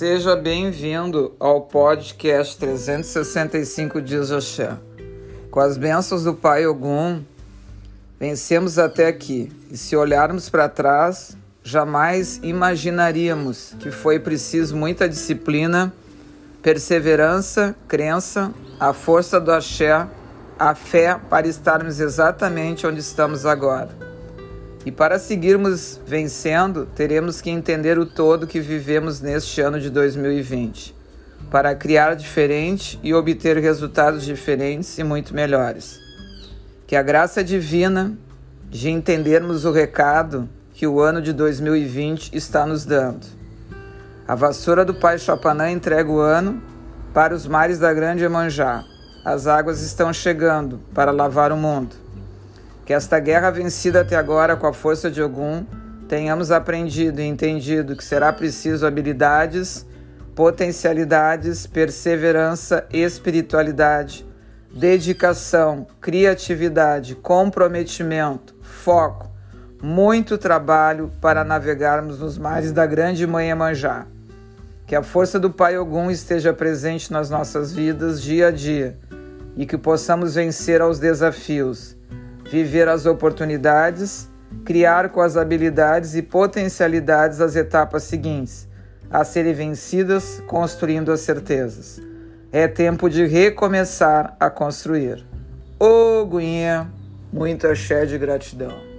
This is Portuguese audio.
Seja bem-vindo ao podcast 365 Dias Axé. Com as bênçãos do Pai Ogum, vencemos até aqui. E se olharmos para trás, jamais imaginaríamos que foi preciso muita disciplina, perseverança, crença, a força do Axé, a fé para estarmos exatamente onde estamos agora. E para seguirmos vencendo, teremos que entender o todo que vivemos neste ano de 2020, para criar diferente e obter resultados diferentes e muito melhores. Que a graça divina de entendermos o recado que o ano de 2020 está nos dando. A vassoura do Pai Chapanã entrega o ano para os mares da Grande Emanjá. As águas estão chegando para lavar o mundo. Que esta guerra vencida até agora com a força de Ogum, tenhamos aprendido e entendido que será preciso habilidades, potencialidades, perseverança, espiritualidade, dedicação, criatividade, comprometimento, foco, muito trabalho para navegarmos nos mares da grande Mãe Emanjá. Que a força do Pai Ogum esteja presente nas nossas vidas dia a dia e que possamos vencer aos desafios viver as oportunidades, criar com as habilidades e potencialidades as etapas seguintes, a serem vencidas, construindo as certezas. É tempo de recomeçar a construir. Ô, oh, Guinha, muito axé de gratidão.